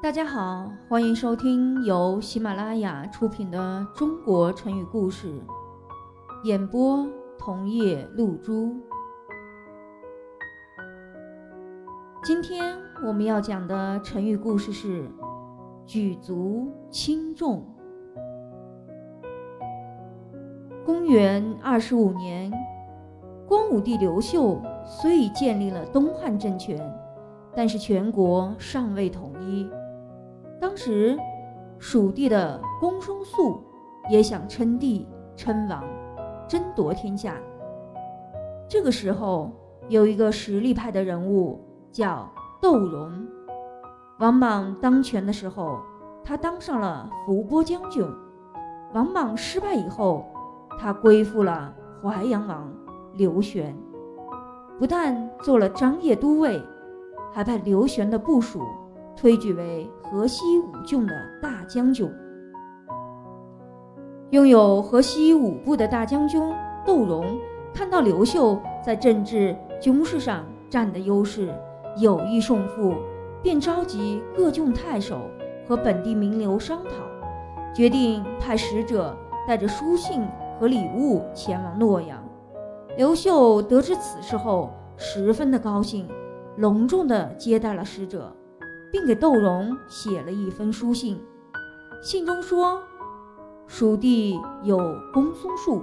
大家好，欢迎收听由喜马拉雅出品的《中国成语故事》，演播桐叶露珠。今天我们要讲的成语故事是“举足轻重”。公元二十五年，光武帝刘秀虽已建立了东汉政权，但是全国尚未统一。当时，蜀地的公孙述也想称帝称王，争夺天下。这个时候，有一个实力派的人物叫窦融。王莽当权的时候，他当上了伏波将军。王莽失败以后，他归附了淮阳王刘玄，不但做了张掖都尉，还派刘玄的部属。推举为河西五郡的大将军。拥有河西五部的大将军窦融，看到刘秀在政治军事上占的优势，有意胜负，便召集各郡太守和本地名流商讨，决定派使者带着书信和礼物前往洛阳。刘秀得知此事后，十分的高兴，隆重的接待了使者。并给窦融写了一封书信，信中说：“蜀地有公孙述，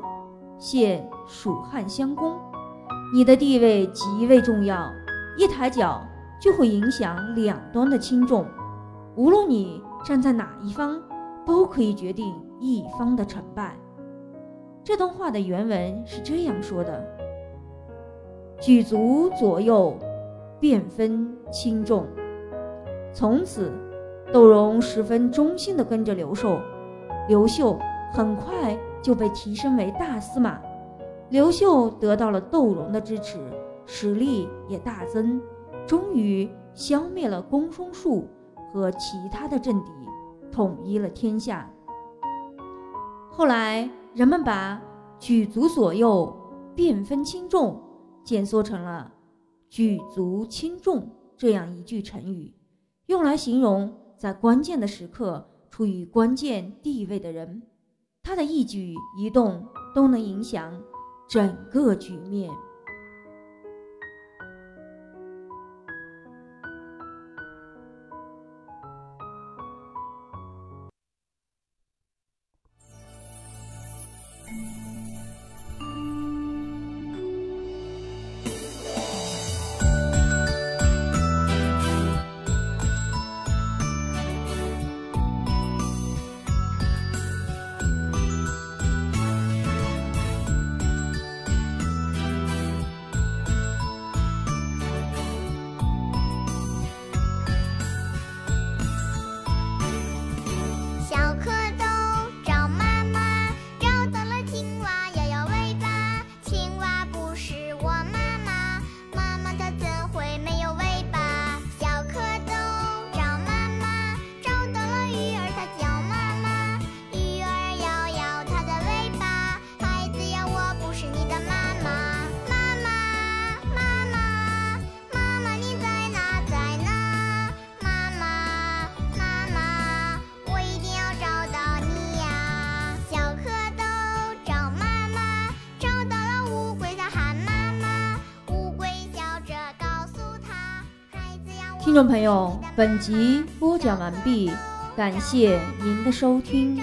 现蜀汉相公，你的地位极为重要，一抬脚就会影响两端的轻重。无论你站在哪一方，都可以决定一方的成败。”这段话的原文是这样说的：“举足左右，便分轻重。”从此，窦融十分忠心地跟着刘秀。刘秀很快就被提升为大司马。刘秀得到了窦融的支持，实力也大增，终于消灭了公孙述和其他的政敌，统一了天下。后来，人们把“举足左右，变分轻重”简缩成了“举足轻重”这样一句成语。用来形容在关键的时刻处于关键地位的人，他的一举一动都能影响整个局面。听众朋友，本集播讲完毕，感谢您的收听。